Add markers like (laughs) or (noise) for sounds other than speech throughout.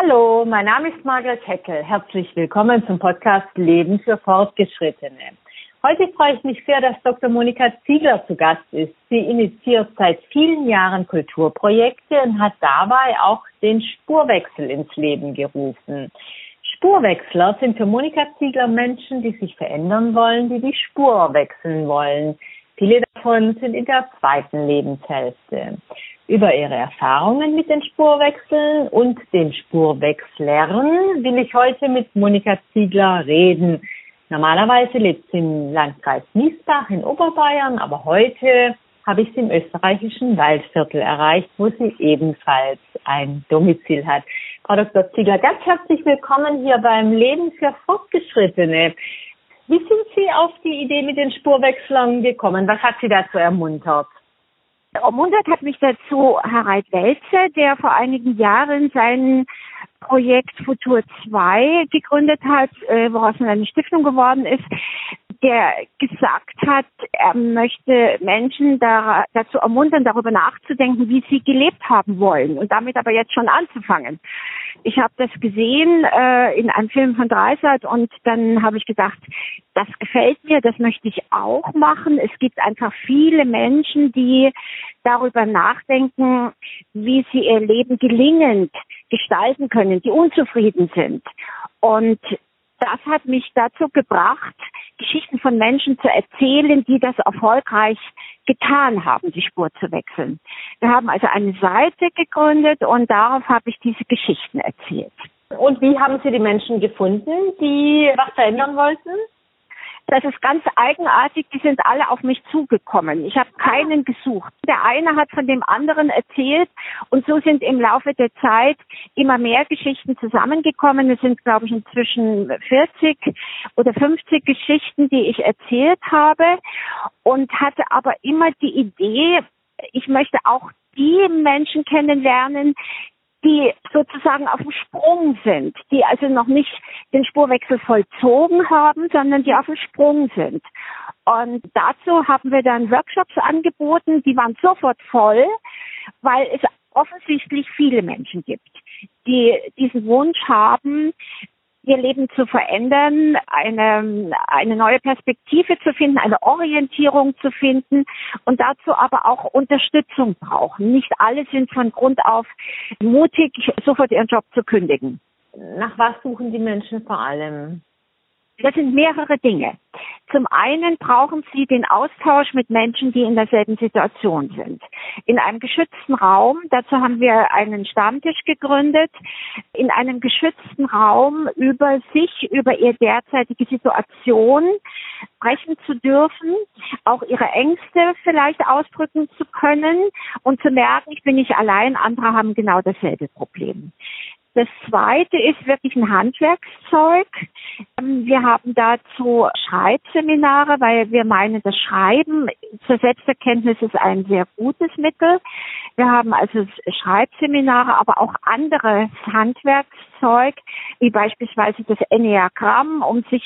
Hallo, mein Name ist Margaret Heckel. Herzlich willkommen zum Podcast Leben für Fortgeschrittene. Heute freue ich mich sehr, dass Dr. Monika Ziegler zu Gast ist. Sie initiiert seit vielen Jahren Kulturprojekte und hat dabei auch den Spurwechsel ins Leben gerufen. Spurwechsler sind für Monika Ziegler Menschen, die sich verändern wollen, die die Spur wechseln wollen. Viele davon sind in der zweiten Lebenshälfte. Über ihre Erfahrungen mit den Spurwechseln und den Spurwechslern will ich heute mit Monika Ziegler reden. Normalerweise lebt sie im Landkreis Miesbach in Oberbayern, aber heute habe ich sie im österreichischen Waldviertel erreicht, wo sie ebenfalls ein Domizil hat. Frau Dr. Ziegler, ganz herzlich willkommen hier beim Leben für Fortgeschrittene. Wie sind Sie auf die Idee mit den Spurwechslern gekommen? Was hat Sie dazu ermuntert? Ermuntert hat mich dazu Harald Welze, der vor einigen Jahren sein Projekt Futur 2 gegründet hat, äh, woraus dann eine Stiftung geworden ist, der gesagt hat, er möchte Menschen da, dazu ermuntern, darüber nachzudenken, wie sie gelebt haben wollen und damit aber jetzt schon anzufangen. Ich habe das gesehen äh, in einem Film von Dreisat und dann habe ich gedacht, das gefällt mir, das möchte ich auch machen. Es gibt einfach viele Menschen, die darüber nachdenken, wie sie ihr Leben gelingend gestalten können, die unzufrieden sind. Und das hat mich dazu gebracht, Geschichten von Menschen zu erzählen, die das erfolgreich getan haben, die Spur zu wechseln. Wir haben also eine Seite gegründet und darauf habe ich diese Geschichten erzählt. Und wie haben Sie die Menschen gefunden, die was verändern wollten? Das ist ganz eigenartig, die sind alle auf mich zugekommen. Ich habe keinen gesucht. Der eine hat von dem anderen erzählt und so sind im Laufe der Zeit immer mehr Geschichten zusammengekommen. Es sind, glaube ich, inzwischen 40 oder 50 Geschichten, die ich erzählt habe und hatte aber immer die Idee, ich möchte auch die Menschen kennenlernen, die sozusagen auf dem Sprung sind, die also noch nicht den Spurwechsel vollzogen haben, sondern die auf dem Sprung sind. Und dazu haben wir dann Workshops angeboten, die waren sofort voll, weil es offensichtlich viele Menschen gibt, die diesen Wunsch haben, ihr Leben zu verändern, eine, eine neue Perspektive zu finden, eine Orientierung zu finden und dazu aber auch Unterstützung brauchen. Nicht alle sind von Grund auf mutig, sofort ihren Job zu kündigen. Nach was suchen die Menschen vor allem? Das sind mehrere Dinge. Zum einen brauchen Sie den Austausch mit Menschen, die in derselben Situation sind. In einem geschützten Raum, dazu haben wir einen Stammtisch gegründet, in einem geschützten Raum über sich, über ihre derzeitige Situation sprechen zu dürfen, auch ihre Ängste vielleicht ausdrücken zu können und zu merken, ich bin nicht allein, andere haben genau dasselbe Problem. Das zweite ist wirklich ein Handwerkszeug. Ähm, wir haben dazu Schreibseminare, weil wir meinen, das Schreiben zur Selbsterkenntnis ist ein sehr gutes Mittel. Wir haben also Schreibseminare, aber auch anderes Handwerkszeug, wie beispielsweise das Enneagramm, um sich,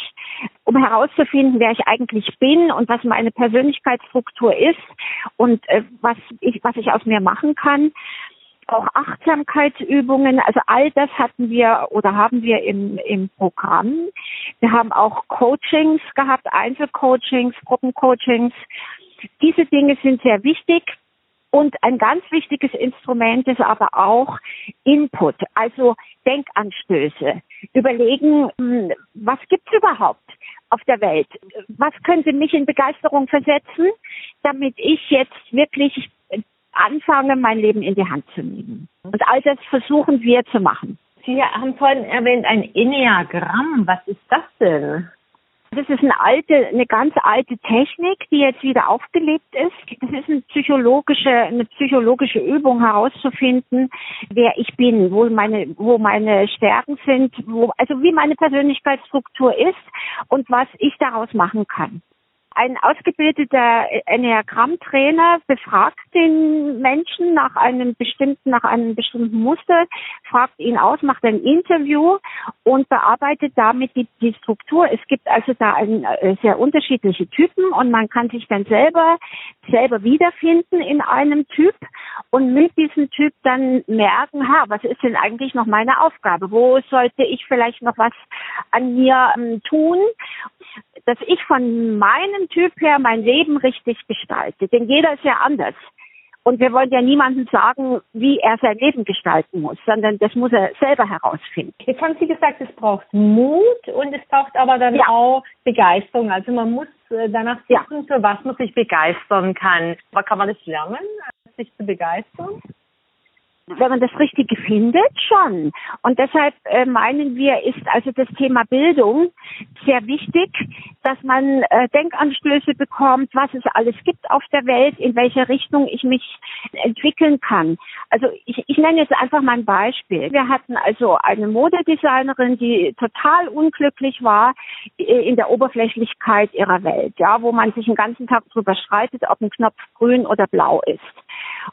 um herauszufinden, wer ich eigentlich bin und was meine Persönlichkeitsstruktur ist und äh, was ich, was ich aus mir machen kann auch Achtsamkeitsübungen, also all das hatten wir oder haben wir im, im Programm. Wir haben auch Coachings gehabt, Einzelcoachings, Gruppencoachings. Diese Dinge sind sehr wichtig. Und ein ganz wichtiges Instrument ist aber auch Input, also Denkanstöße. Überlegen, hm, was gibt's überhaupt auf der Welt? Was könnte mich in Begeisterung versetzen, damit ich jetzt wirklich anfange, mein Leben in die Hand zu nehmen. Und all das versuchen wir zu machen. Sie haben vorhin erwähnt ein Enneagramm. Was ist das denn? Das ist eine alte, eine ganz alte Technik, die jetzt wieder aufgelebt ist. Das ist eine psychologische, eine psychologische Übung herauszufinden, wer ich bin, wo meine, wo meine Stärken sind, wo, also wie meine Persönlichkeitsstruktur ist und was ich daraus machen kann. Ein ausgebildeter Enneagramm-Trainer befragt den Menschen nach einem bestimmten, nach einem bestimmten Muster, fragt ihn aus, macht ein Interview und bearbeitet damit die, die Struktur. Es gibt also da ein, äh, sehr unterschiedliche Typen und man kann sich dann selber selber wiederfinden in einem Typ und mit diesem Typ dann merken, ha, was ist denn eigentlich noch meine Aufgabe? Wo sollte ich vielleicht noch was an mir ähm, tun? dass ich von meinem Typ her mein Leben richtig gestalte. Denn jeder ist ja anders. Und wir wollen ja niemandem sagen, wie er sein Leben gestalten muss, sondern das muss er selber herausfinden. Jetzt haben Sie gesagt, es braucht Mut und es braucht aber dann ja. auch Begeisterung. Also man muss äh, danach suchen, ja. für was man sich begeistern kann. Aber kann man das lernen, sich zu begeistern? Wenn man das Richtige findet, schon. Und deshalb äh, meinen wir, ist also das Thema Bildung sehr wichtig, dass man äh, Denkanstöße bekommt, was es alles gibt auf der Welt, in welche Richtung ich mich entwickeln kann. Also ich, ich nenne jetzt einfach mal ein Beispiel. Wir hatten also eine Modedesignerin, die total unglücklich war äh, in der Oberflächlichkeit ihrer Welt, ja, wo man sich den ganzen Tag drüber streitet, ob ein Knopf grün oder blau ist.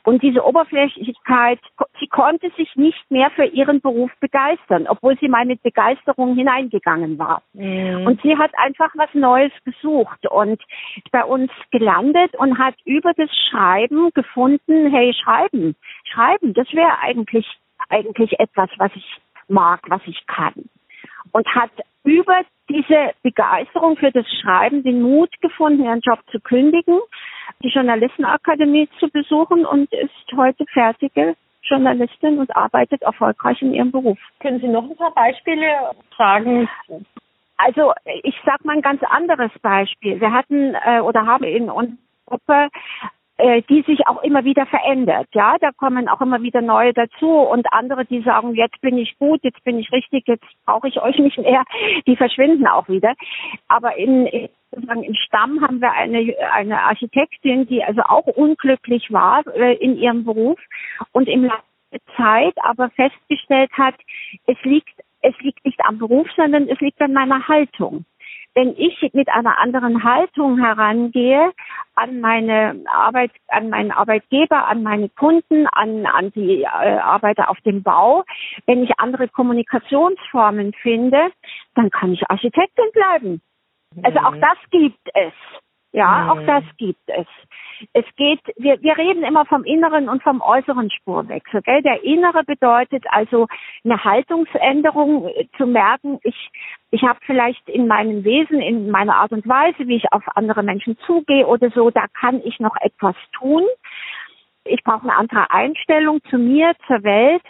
Und diese Oberflächlichkeit, sie konnte sich nicht mehr für ihren Beruf begeistern, obwohl sie mal mit Begeisterung hineingegangen war. Mhm. Und sie hat einfach was Neues gesucht und bei uns gelandet und hat über das Schreiben gefunden, hey, schreiben, schreiben, das wäre eigentlich, eigentlich etwas, was ich mag, was ich kann. Und hat über diese Begeisterung für das Schreiben den Mut gefunden, ihren Job zu kündigen, die Journalistenakademie zu besuchen und ist heute fertige Journalistin und arbeitet erfolgreich in ihrem Beruf. Können Sie noch ein paar Beispiele sagen? Also ich sage mal ein ganz anderes Beispiel. Wir hatten äh, oder haben in unserer Gruppe äh, die sich auch immer wieder verändert. Ja, da kommen auch immer wieder neue dazu und andere, die sagen, jetzt bin ich gut, jetzt bin ich richtig, jetzt brauche ich euch nicht mehr. Die verschwinden auch wieder. Aber in, sozusagen im Stamm haben wir eine, eine Architektin, die also auch unglücklich war äh, in ihrem Beruf und im Laufe der Zeit aber festgestellt hat, es liegt es liegt nicht am Beruf, sondern es liegt an meiner Haltung wenn ich mit einer anderen Haltung herangehe an meine Arbeit, an meinen Arbeitgeber, an meine Kunden, an, an die äh, Arbeiter auf dem Bau, wenn ich andere Kommunikationsformen finde, dann kann ich Architektin bleiben. Also auch mhm. das gibt es. Ja, mhm. auch das gibt es. Es geht, wir, wir reden immer vom inneren und vom äußeren Spurwechsel. Gell? Der innere bedeutet also eine Haltungsänderung äh, zu merken, ich, ich habe vielleicht in meinem Wesen, in meiner Art und Weise, wie ich auf andere Menschen zugehe oder so, da kann ich noch etwas tun. Ich brauche eine andere Einstellung zu mir, zur Welt.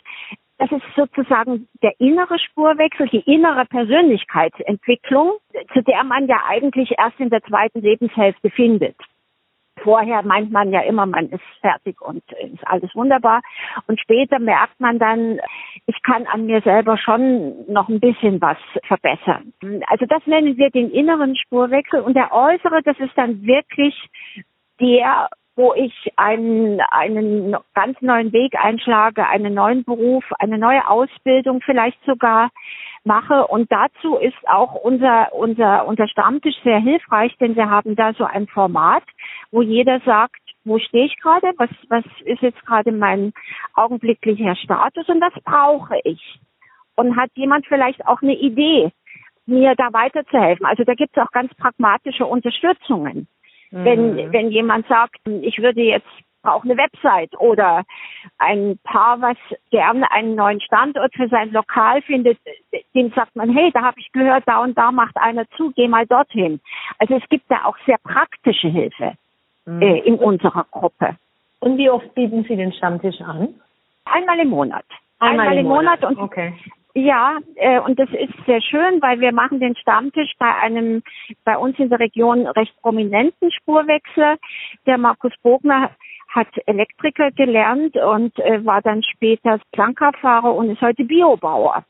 Das ist sozusagen der innere Spurwechsel, die innere Persönlichkeitsentwicklung, zu der man ja eigentlich erst in der zweiten Lebenshälfte findet. Vorher meint man ja immer, man ist fertig und ist alles wunderbar. Und später merkt man dann, ich kann an mir selber schon noch ein bisschen was verbessern. Also das nennen wir den inneren Spurwechsel. Und der äußere, das ist dann wirklich der, wo ich einen, einen ganz neuen Weg einschlage, einen neuen Beruf, eine neue Ausbildung vielleicht sogar mache. Und dazu ist auch unser, unser, unser Stammtisch sehr hilfreich, denn wir haben da so ein Format, wo jeder sagt, wo stehe ich gerade, was, was ist jetzt gerade mein augenblicklicher Status und was brauche ich? Und hat jemand vielleicht auch eine Idee, mir da weiterzuhelfen? Also da gibt es auch ganz pragmatische Unterstützungen. Mhm. Wenn, wenn jemand sagt, ich würde jetzt auch eine Website oder ein Paar, was gerne einen neuen Standort für sein Lokal findet, dem sagt man, hey, da habe ich gehört, da und da macht einer zu, geh mal dorthin. Also es gibt da auch sehr praktische Hilfe mhm. äh, in unserer Gruppe. Und wie oft bieten Sie den Stammtisch an? Einmal im Monat. Einmal, Einmal im Monat. Monat und okay. Ja, äh, und das ist sehr schön, weil wir machen den Stammtisch bei einem bei uns in der Region recht prominenten Spurwechsel. Der Markus Bogner hat Elektriker gelernt und äh, war dann später Krankerfahrer und ist heute Biobauer.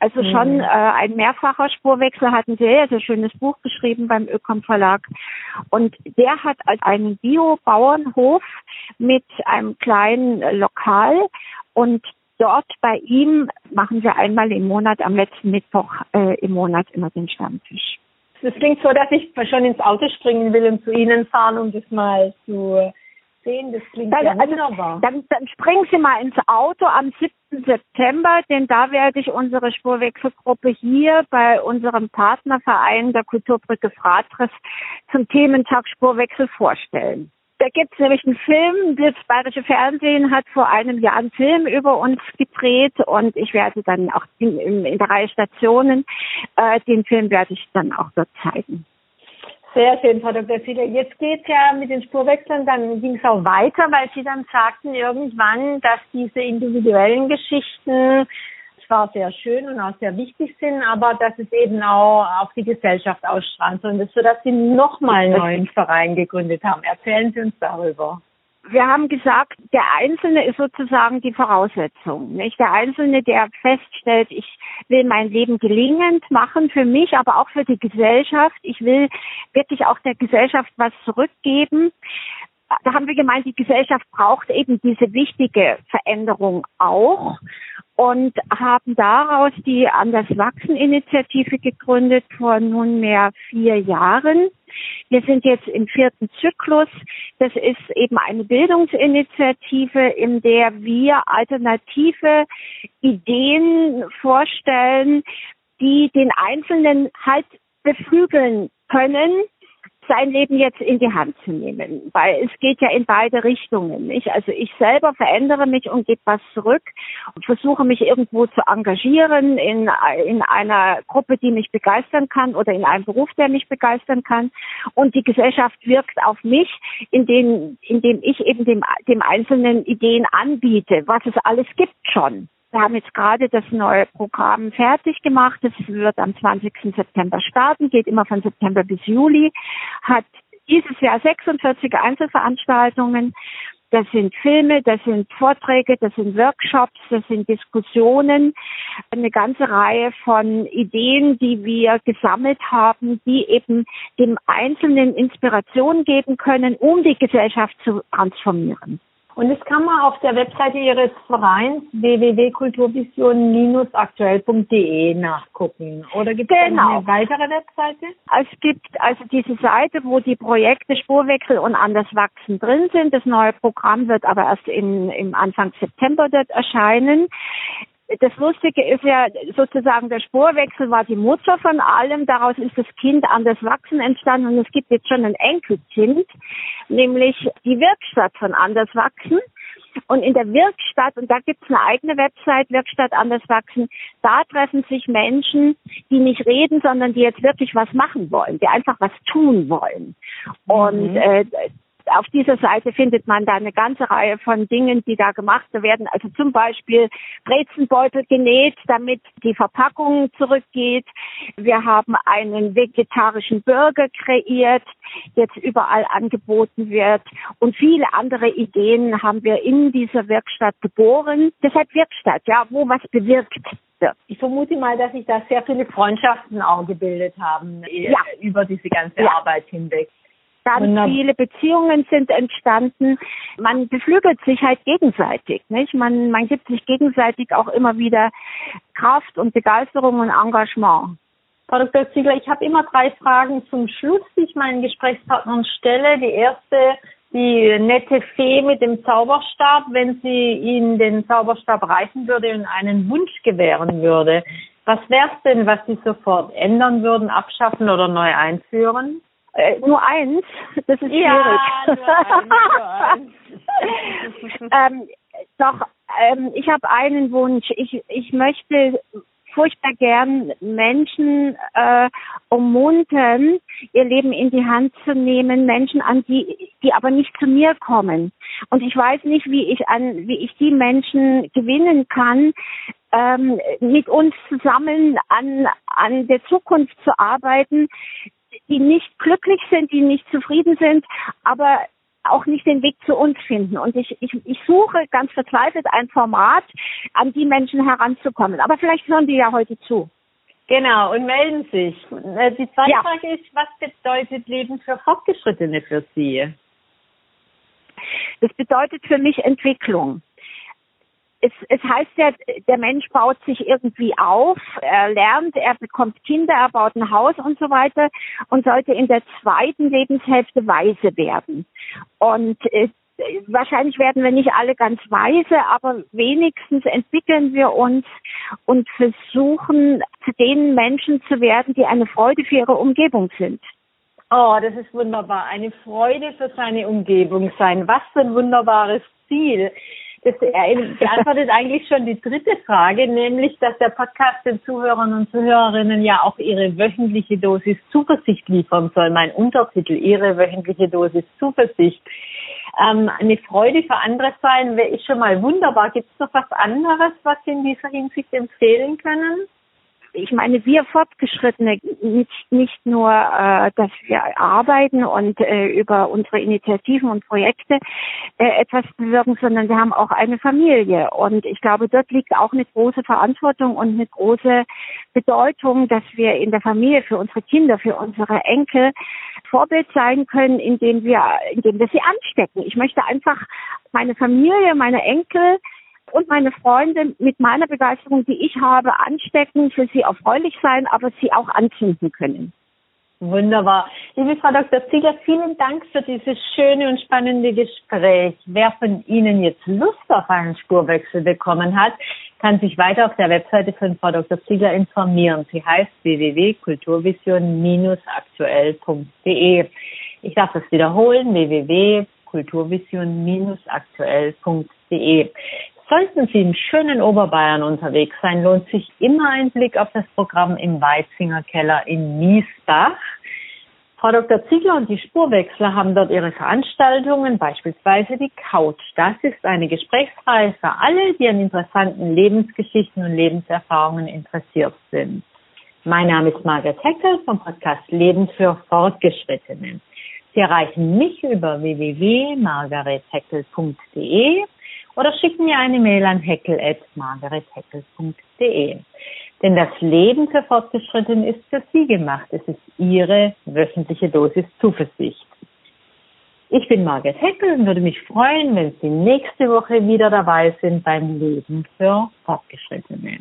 Also mhm. schon äh, ein mehrfacher Spurwechsel, hat ein sehr, sehr schönes Buch geschrieben beim Ökom Verlag. Und der hat als einen Biobauernhof mit einem kleinen Lokal und dort bei ihm machen wir einmal im Monat, am letzten Mittwoch äh, im Monat immer den Stammtisch. Es klingt so, dass ich schon ins Auto springen will und zu Ihnen fahren, um das mal zu sehen? Das klingt dann, ja also, wunderbar. Dann, dann springen Sie mal ins Auto am 7. September, denn da werde ich unsere Spurwechselgruppe hier bei unserem Partnerverein der Kulturbrücke Fratres zum Thementag Spurwechsel vorstellen. Da gibt es nämlich einen Film, das Bayerische Fernsehen hat vor einem Jahr einen Film über uns gedreht und ich werde dann auch in, in, der Reihe Stationen, äh, den Film werde ich dann auch dort zeigen. Sehr schön, Frau Dr. Fiedler. Jetzt geht ja mit den Spurwechseln, dann ging es auch weiter, weil Sie dann sagten irgendwann, dass diese individuellen Geschichten zwar sehr schön und auch sehr wichtig sind, aber dass es eben auch auf die Gesellschaft ausstrahlt. Und das, sodass Sie nochmal einen neuen Verein gegründet haben. Erzählen Sie uns darüber. Wir haben gesagt, der Einzelne ist sozusagen die Voraussetzung. Nicht? Der Einzelne, der feststellt, ich will mein Leben gelingend machen für mich, aber auch für die Gesellschaft. Ich will wirklich auch der Gesellschaft was zurückgeben da haben wir gemeint, die Gesellschaft braucht eben diese wichtige Veränderung auch und haben daraus die Anders Wachsen Initiative gegründet vor nunmehr vier Jahren. Wir sind jetzt im vierten Zyklus. Das ist eben eine Bildungsinitiative, in der wir alternative Ideen vorstellen, die den Einzelnen halt beflügeln können, sein Leben jetzt in die Hand zu nehmen, weil es geht ja in beide Richtungen. Nicht? Also ich selber verändere mich und gebe was zurück und versuche mich irgendwo zu engagieren in, in einer Gruppe, die mich begeistern kann oder in einem Beruf, der mich begeistern kann. Und die Gesellschaft wirkt auf mich, indem, indem ich eben dem, dem Einzelnen Ideen anbiete, was es alles gibt schon. Wir haben jetzt gerade das neue Programm fertig gemacht. Es wird am 20. September starten, geht immer von September bis Juli, hat dieses Jahr 46 Einzelveranstaltungen. Das sind Filme, das sind Vorträge, das sind Workshops, das sind Diskussionen, eine ganze Reihe von Ideen, die wir gesammelt haben, die eben dem Einzelnen Inspiration geben können, um die Gesellschaft zu transformieren. Und das kann man auf der Webseite Ihres Vereins www.kulturvision-aktuell.de nachgucken. Oder gibt es genau. eine weitere Webseite? Es gibt also diese Seite, wo die Projekte Spurwechsel und Anders wachsen drin sind. Das neue Programm wird aber erst in, im Anfang September dort erscheinen das Lustige ist ja sozusagen, der Spurwechsel war die Mutter von allem. Daraus ist das Kind anders wachsen entstanden und es gibt jetzt schon ein Enkelkind, nämlich die Werkstatt von anders wachsen. Und in der Wirkstatt, und da gibt es eine eigene Website, Wirkstatt anders wachsen, da treffen sich Menschen, die nicht reden, sondern die jetzt wirklich was machen wollen, die einfach was tun wollen. Und mhm. äh, auf dieser Seite findet man da eine ganze Reihe von Dingen, die da gemacht werden. Also zum Beispiel Brezenbeutel genäht, damit die Verpackung zurückgeht. Wir haben einen vegetarischen Burger kreiert, jetzt überall angeboten wird. Und viele andere Ideen haben wir in dieser Werkstatt geboren. Deshalb Werkstatt, ja, wo was bewirkt wird. Ich vermute mal, dass sich da sehr viele Freundschaften auch gebildet haben ja. über diese ganze ja. Arbeit hinweg. Ganz Wunderbar. viele Beziehungen sind entstanden. Man beflügelt sich halt gegenseitig, nicht? Man, man gibt sich gegenseitig auch immer wieder Kraft und Begeisterung und Engagement. Frau Dr. Ziegler, ich habe immer drei Fragen zum Schluss, die ich meinen Gesprächspartnern stelle. Die erste, die nette Fee mit dem Zauberstab, wenn sie Ihnen den Zauberstab reichen würde und einen Wunsch gewähren würde. Was wäre es denn, was Sie sofort ändern würden, abschaffen oder neu einführen? Äh, nur eins, das ist ja, schwierig. Nur eins, nur eins. (laughs) (laughs) ähm, doch, ähm, ich habe einen Wunsch. Ich, ich möchte furchtbar gern Menschen äh, ummuntern, ihr Leben in die Hand zu nehmen, Menschen an die, die aber nicht zu mir kommen. Und ich weiß nicht, wie ich an, wie ich die Menschen gewinnen kann, ähm, mit uns zusammen an, an der Zukunft zu arbeiten, die nicht glücklich sind, die nicht zufrieden sind, aber auch nicht den Weg zu uns finden. Und ich, ich, ich suche ganz verzweifelt ein Format, an die Menschen heranzukommen. Aber vielleicht hören die ja heute zu. Genau, und melden sich. Äh, die zweite ja. Frage ist, was bedeutet Leben für Fortgeschrittene für Sie? Das bedeutet für mich Entwicklung es, es heißt ja, der Mensch baut sich irgendwie auf, er lernt, er bekommt Kinder, er baut ein Haus und so weiter und sollte in der zweiten Lebenshälfte weise werden. Und äh, wahrscheinlich werden wir nicht alle ganz weise, aber wenigstens entwickeln wir uns und versuchen, zu den Menschen zu werden, die eine Freude für ihre Umgebung sind. Oh, das ist wunderbar. Eine Freude für seine Umgebung sein. Was für ein wunderbares Ziel. Das beantwortet eigentlich schon die dritte Frage, nämlich, dass der Podcast den Zuhörern und Zuhörerinnen ja auch ihre wöchentliche Dosis Zuversicht liefern soll. Mein Untertitel, Ihre wöchentliche Dosis Zuversicht. Ähm, eine Freude für andere sein, wäre ich schon mal wunderbar. Gibt es noch was anderes, was Sie in dieser Hinsicht empfehlen können? Ich meine, wir Fortgeschrittene, nicht, nicht nur, äh, dass wir arbeiten und äh, über unsere Initiativen und Projekte äh, etwas bewirken, sondern wir haben auch eine Familie. Und ich glaube, dort liegt auch eine große Verantwortung und eine große Bedeutung, dass wir in der Familie für unsere Kinder, für unsere Enkel Vorbild sein können, indem wir, indem wir sie anstecken. Ich möchte einfach meine Familie, meine Enkel und meine Freunde mit meiner Begeisterung, die ich habe, anstecken, für sie erfreulich sein, aber sie auch anzünden können. Wunderbar. Liebe Frau Dr. Ziegler, vielen Dank für dieses schöne und spannende Gespräch. Wer von Ihnen jetzt Lust auf einen Spurwechsel bekommen hat, kann sich weiter auf der Webseite von Frau Dr. Ziegler informieren. Sie heißt www.kulturvision-aktuell.de. Ich darf das wiederholen, www.kulturvision-aktuell.de. Sollten Sie im schönen Oberbayern unterwegs sein, lohnt sich immer ein Blick auf das Programm im Weizinger Keller in Miesbach. Frau Dr. Ziegler und die Spurwechsler haben dort ihre Veranstaltungen, beispielsweise die Couch. Das ist eine Gesprächsreihe für alle, die an interessanten Lebensgeschichten und Lebenserfahrungen interessiert sind. Mein Name ist Margaret Heckel vom Podcast Leben für Fortgeschrittene. Sie erreichen mich über www.margaretheckel.de oder schicken mir eine Mail an heckel.margaretheckel.de. Denn das Leben für Fortgeschrittene ist für Sie gemacht. Es ist Ihre wöchentliche Dosis Zuversicht. Ich bin Margaret Heckel und würde mich freuen, wenn Sie nächste Woche wieder dabei sind beim Leben für Fortgeschrittene.